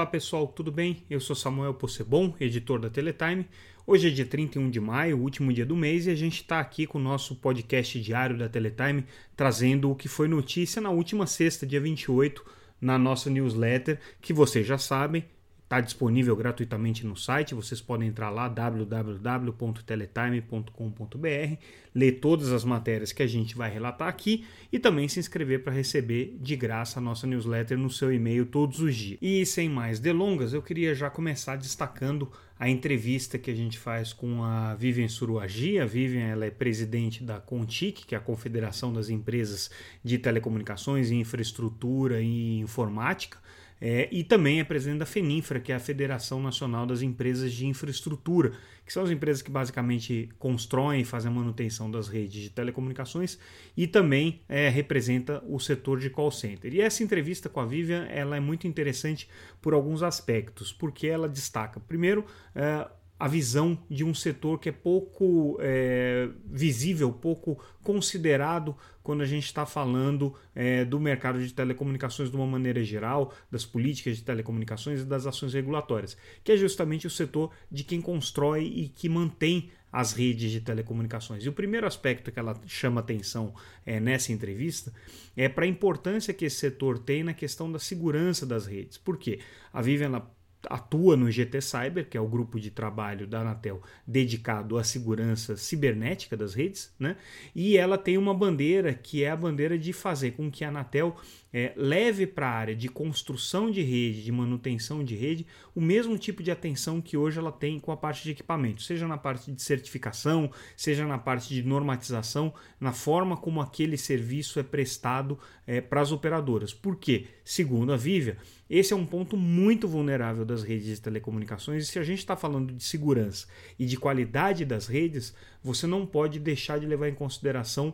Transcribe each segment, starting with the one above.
Olá pessoal, tudo bem? Eu sou Samuel Possebon, editor da Teletime. Hoje é dia 31 de maio, último dia do mês, e a gente está aqui com o nosso podcast diário da Teletime, trazendo o que foi notícia na última sexta, dia 28, na nossa newsletter, que vocês já sabem, está disponível gratuitamente no site. Vocês podem entrar lá www.teletime.com.br, ler todas as matérias que a gente vai relatar aqui e também se inscrever para receber de graça a nossa newsletter no seu e-mail todos os dias. E sem mais delongas, eu queria já começar destacando a entrevista que a gente faz com a Vivian Suruagi. A Vivian ela é presidente da CONTIC, que é a Confederação das Empresas de Telecomunicações, Infraestrutura e Informática. É, e também é presidente da FENINFRA, que é a Federação Nacional das Empresas de Infraestrutura, que são as empresas que basicamente constroem e fazem a manutenção das redes de telecomunicações e também é, representa o setor de call center. E essa entrevista com a Vivian ela é muito interessante por alguns aspectos, porque ela destaca, primeiro, é, a visão de um setor que é pouco é, visível, pouco considerado quando a gente está falando é, do mercado de telecomunicações de uma maneira geral, das políticas de telecomunicações e das ações regulatórias, que é justamente o setor de quem constrói e que mantém as redes de telecomunicações. E o primeiro aspecto que ela chama atenção é, nessa entrevista é para a importância que esse setor tem na questão da segurança das redes. Por quê? A Vivian atua no GT Cyber, que é o grupo de trabalho da Anatel dedicado à segurança cibernética das redes, né? E ela tem uma bandeira que é a bandeira de fazer com que a Anatel é, leve para a área de construção de rede, de manutenção de rede, o mesmo tipo de atenção que hoje ela tem com a parte de equipamento, seja na parte de certificação, seja na parte de normatização, na forma como aquele serviço é prestado é, para as operadoras. Por quê? Segundo a Vivia, esse é um ponto muito vulnerável das redes de telecomunicações. E se a gente está falando de segurança e de qualidade das redes, você não pode deixar de levar em consideração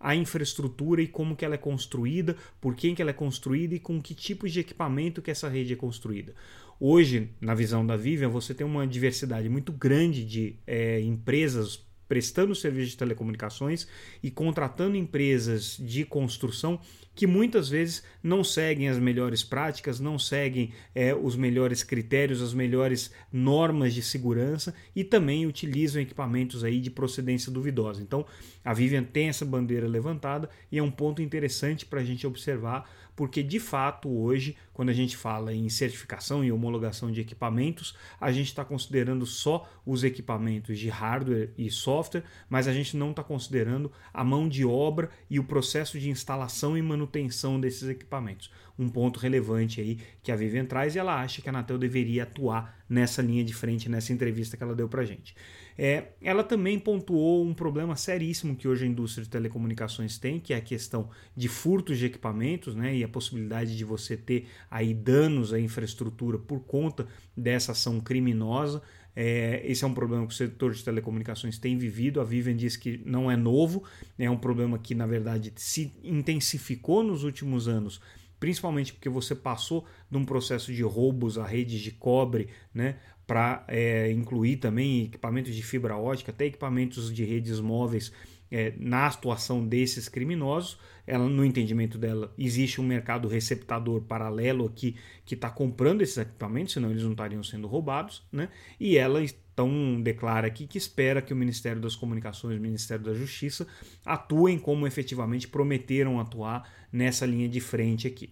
a infraestrutura e como que ela é construída, por quem que ela é construída e com que tipos de equipamento que essa rede é construída. Hoje, na visão da Vivian, você tem uma diversidade muito grande de é, empresas prestando serviço de telecomunicações e contratando empresas de construção que muitas vezes não seguem as melhores práticas, não seguem é, os melhores critérios, as melhores normas de segurança e também utilizam equipamentos aí de procedência duvidosa. Então, a Vivian tem essa bandeira levantada e é um ponto interessante para a gente observar porque de fato hoje, quando a gente fala em certificação e homologação de equipamentos, a gente está considerando só os equipamentos de hardware e software, mas a gente não está considerando a mão de obra e o processo de instalação e manutenção desses equipamentos. Um ponto relevante aí que a Vivian traz e ela acha que a Anatel deveria atuar nessa linha de frente, nessa entrevista que ela deu para gente. É, ela também pontuou um problema seríssimo que hoje a indústria de telecomunicações tem, que é a questão de furtos de equipamentos né, e a possibilidade de você ter aí danos à infraestrutura por conta dessa ação criminosa. É, esse é um problema que o setor de telecomunicações tem vivido. A Vivian diz que não é novo, é um problema que, na verdade, se intensificou nos últimos anos principalmente porque você passou de um processo de roubos a redes de cobre, né, para é, incluir também equipamentos de fibra ótica, até equipamentos de redes móveis é, na atuação desses criminosos. Ela, no entendimento dela, existe um mercado receptador paralelo aqui que está comprando esses equipamentos, senão eles não estariam sendo roubados, né? E ela então declara aqui que espera que o Ministério das Comunicações e o Ministério da Justiça atuem como efetivamente prometeram atuar nessa linha de frente aqui.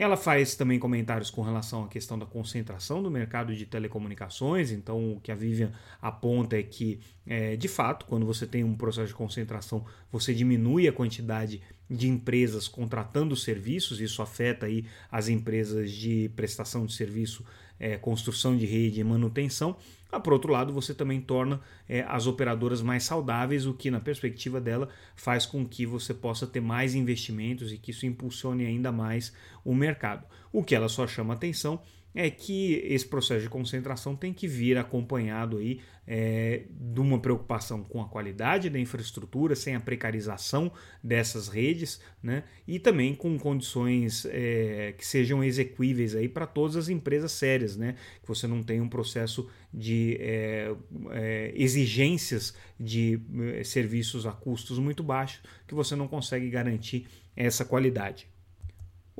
Ela faz também comentários com relação à questão da concentração do mercado de telecomunicações. Então, o que a Vivian aponta é que, é, de fato, quando você tem um processo de concentração, você diminui a quantidade de empresas contratando serviços. Isso afeta aí as empresas de prestação de serviço, é, construção de rede e manutenção. Ah, por outro lado, você também torna é, as operadoras mais saudáveis, o que, na perspectiva dela, faz com que você possa ter mais investimentos e que isso impulsione ainda mais o mercado. O que ela só chama atenção é que esse processo de concentração tem que vir acompanhado aí é, de uma preocupação com a qualidade da infraestrutura, sem a precarização dessas redes, né? e também com condições é, que sejam execuíveis aí para todas as empresas sérias, né? que você não tenha um processo de é, é exigências de é, serviços a custos muito baixos, que você não consegue garantir essa qualidade.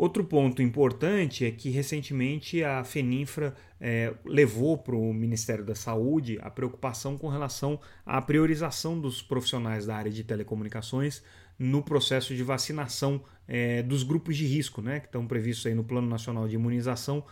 Outro ponto importante é que recentemente a Feninfra é, levou para o Ministério da Saúde a preocupação com relação à priorização dos profissionais da área de telecomunicações no processo de vacinação é, dos grupos de risco, né, que estão previstos aí no Plano Nacional de Imunização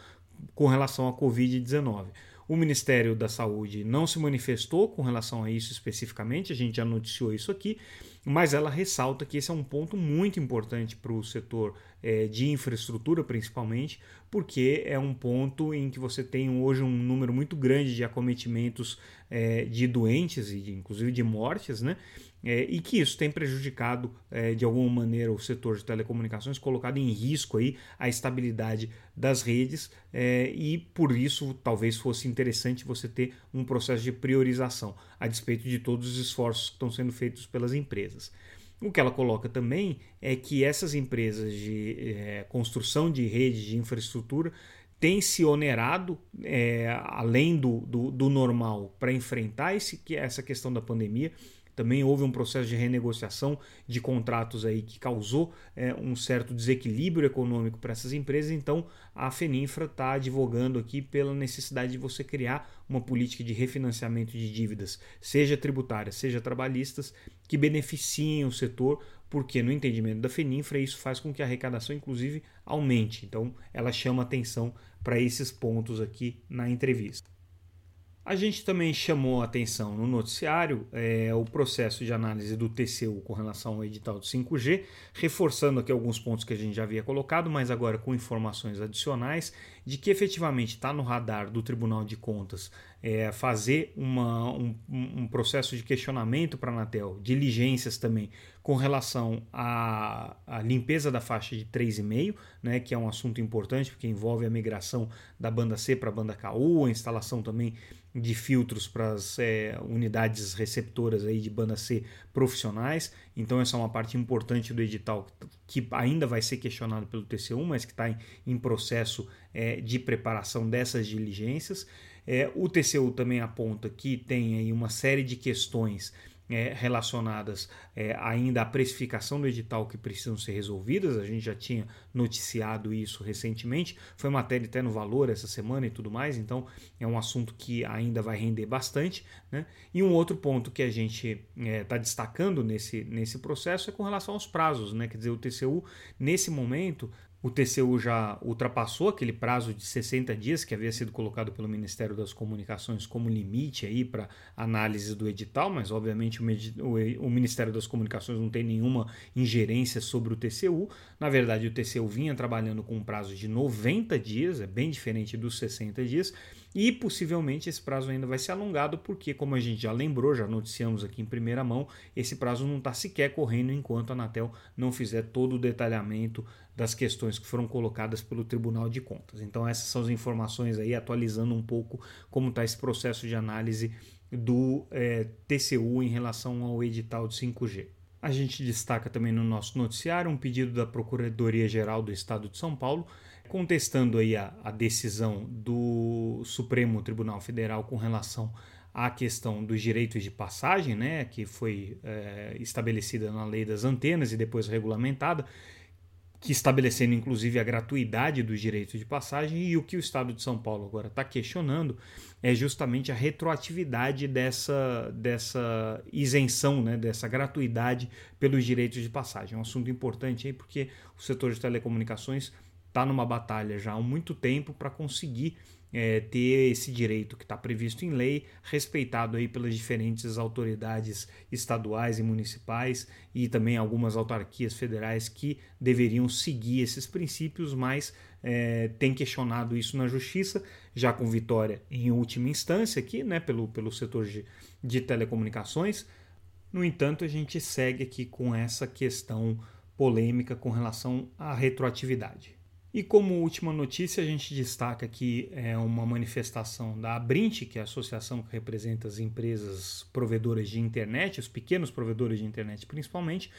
com relação à Covid-19. O Ministério da Saúde não se manifestou com relação a isso especificamente, a gente já noticiou isso aqui, mas ela ressalta que esse é um ponto muito importante para o setor é, de infraestrutura, principalmente, porque é um ponto em que você tem hoje um número muito grande de acometimentos é, de doentes e de, inclusive de mortes, né? É, e que isso tem prejudicado é, de alguma maneira o setor de telecomunicações, colocado em risco aí a estabilidade das redes é, e por isso talvez fosse interessante você ter um processo de priorização a despeito de todos os esforços que estão sendo feitos pelas empresas. O que ela coloca também é que essas empresas de é, construção de redes de infraestrutura têm se onerado é, além do, do, do normal para enfrentar esse, essa questão da pandemia também houve um processo de renegociação de contratos aí que causou é, um certo desequilíbrio econômico para essas empresas. Então, a Feninfra está advogando aqui pela necessidade de você criar uma política de refinanciamento de dívidas, seja tributárias, seja trabalhistas, que beneficiem o setor, porque no entendimento da Feninfra isso faz com que a arrecadação, inclusive, aumente. Então, ela chama atenção para esses pontos aqui na entrevista. A gente também chamou a atenção no noticiário é, o processo de análise do TCU com relação ao edital do 5G, reforçando aqui alguns pontos que a gente já havia colocado, mas agora com informações adicionais de que efetivamente está no radar do Tribunal de Contas é, fazer uma, um, um, processo de questionamento para a Anatel, diligências também com relação à, à limpeza da faixa de 3,5, né, que é um assunto importante porque envolve a migração da banda C para a banda KU, a instalação também de filtros para as é, unidades receptoras aí de banda C profissionais. Então essa é uma parte importante do edital que ainda vai ser questionado pelo TCU, mas que está em, em, processo é, de preparação dessas diligências. É, o TCU também aponta que tem aí uma série de questões é, relacionadas é, ainda à precificação do edital que precisam ser resolvidas. A gente já tinha noticiado isso recentemente. Foi matéria até no valor essa semana e tudo mais, então é um assunto que ainda vai render bastante. Né? E um outro ponto que a gente está é, tá destacando nesse, nesse processo é com relação aos prazos. Né? Quer dizer, o TCU, nesse momento, o TCU já ultrapassou aquele prazo de 60 dias que havia sido colocado pelo Ministério das Comunicações como limite aí para análise do edital, mas obviamente o, Ministério das Comunicações não tem nenhuma ingerência sobre o TCU. Na verdade, o TCU vinha trabalhando com um prazo de 90 dias, é bem diferente dos 60 dias, e possivelmente esse prazo ainda vai ser alongado, porque, como a gente já lembrou, já noticiamos aqui em primeira mão, esse prazo não está sequer correndo enquanto a Anatel não fizer todo o detalhamento das questões que foram colocadas pelo Tribunal de Contas. Então, essas são as informações aí, atualizando um pouco como está esse processo de análise do é, TCU em relação ao edital de 5G. A gente destaca também no nosso noticiário um pedido da Procuradoria-Geral do Estado de São Paulo contestando aí a, a decisão do Supremo Tribunal Federal com relação à questão dos direitos de passagem, né, que foi é, estabelecida na lei das antenas e depois regulamentada, que estabelecendo inclusive a gratuidade dos direitos de passagem e o que o Estado de São Paulo agora está questionando é justamente a retroatividade dessa, dessa isenção, né, dessa gratuidade pelos direitos de passagem. É um assunto importante aí porque o setor de telecomunicações está numa batalha já há muito tempo para conseguir é, ter esse direito que está previsto em lei, respeitado aí pelas diferentes autoridades estaduais e municipais e também algumas autarquias federais que deveriam seguir esses princípios, mas é, tem questionado isso na justiça, já com vitória em última instância aqui, né, pelo, pelo setor de, de telecomunicações. No entanto, a gente segue aqui com essa questão polêmica com relação à retroatividade. E como última notícia, a gente destaca aqui é, uma manifestação da Abrint, que é a associação que representa as empresas provedoras de internet, os pequenos provedores de internet principalmente,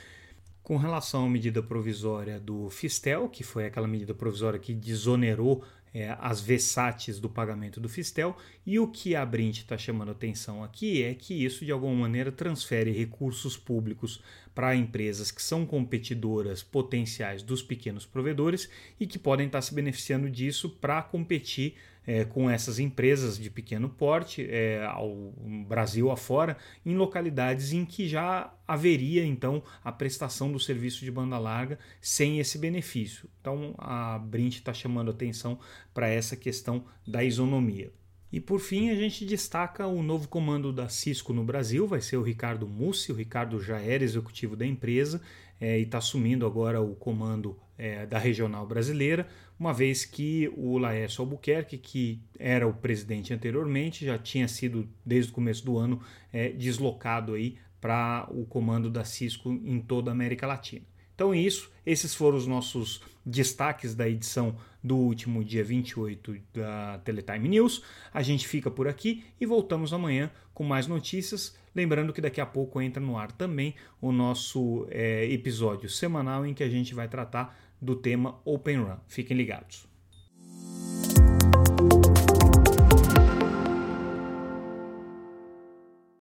com relação à medida provisória do Fistel, que foi aquela medida provisória que desonerou é, as VSATs do pagamento do Fistel. E o que a Brint está chamando atenção aqui é que isso de alguma maneira transfere recursos públicos para empresas que são competidoras potenciais dos pequenos provedores e que podem estar tá se beneficiando disso para competir é, com essas empresas de pequeno porte é, ao Brasil afora, em localidades em que já haveria então a prestação do serviço de banda larga sem esse benefício. Então a Brint está chamando atenção para essa questão da isonomia. E por fim, a gente destaca o novo comando da Cisco no Brasil, vai ser o Ricardo Mussi. O Ricardo já era executivo da empresa é, e está assumindo agora o comando é, da regional brasileira, uma vez que o Laércio Albuquerque, que era o presidente anteriormente, já tinha sido desde o começo do ano é, deslocado aí para o comando da Cisco em toda a América Latina. Então isso, esses foram os nossos destaques da edição do último dia 28 da Teletime News. A gente fica por aqui e voltamos amanhã com mais notícias. Lembrando que daqui a pouco entra no ar também o nosso é, episódio semanal em que a gente vai tratar do tema Open Run. Fiquem ligados.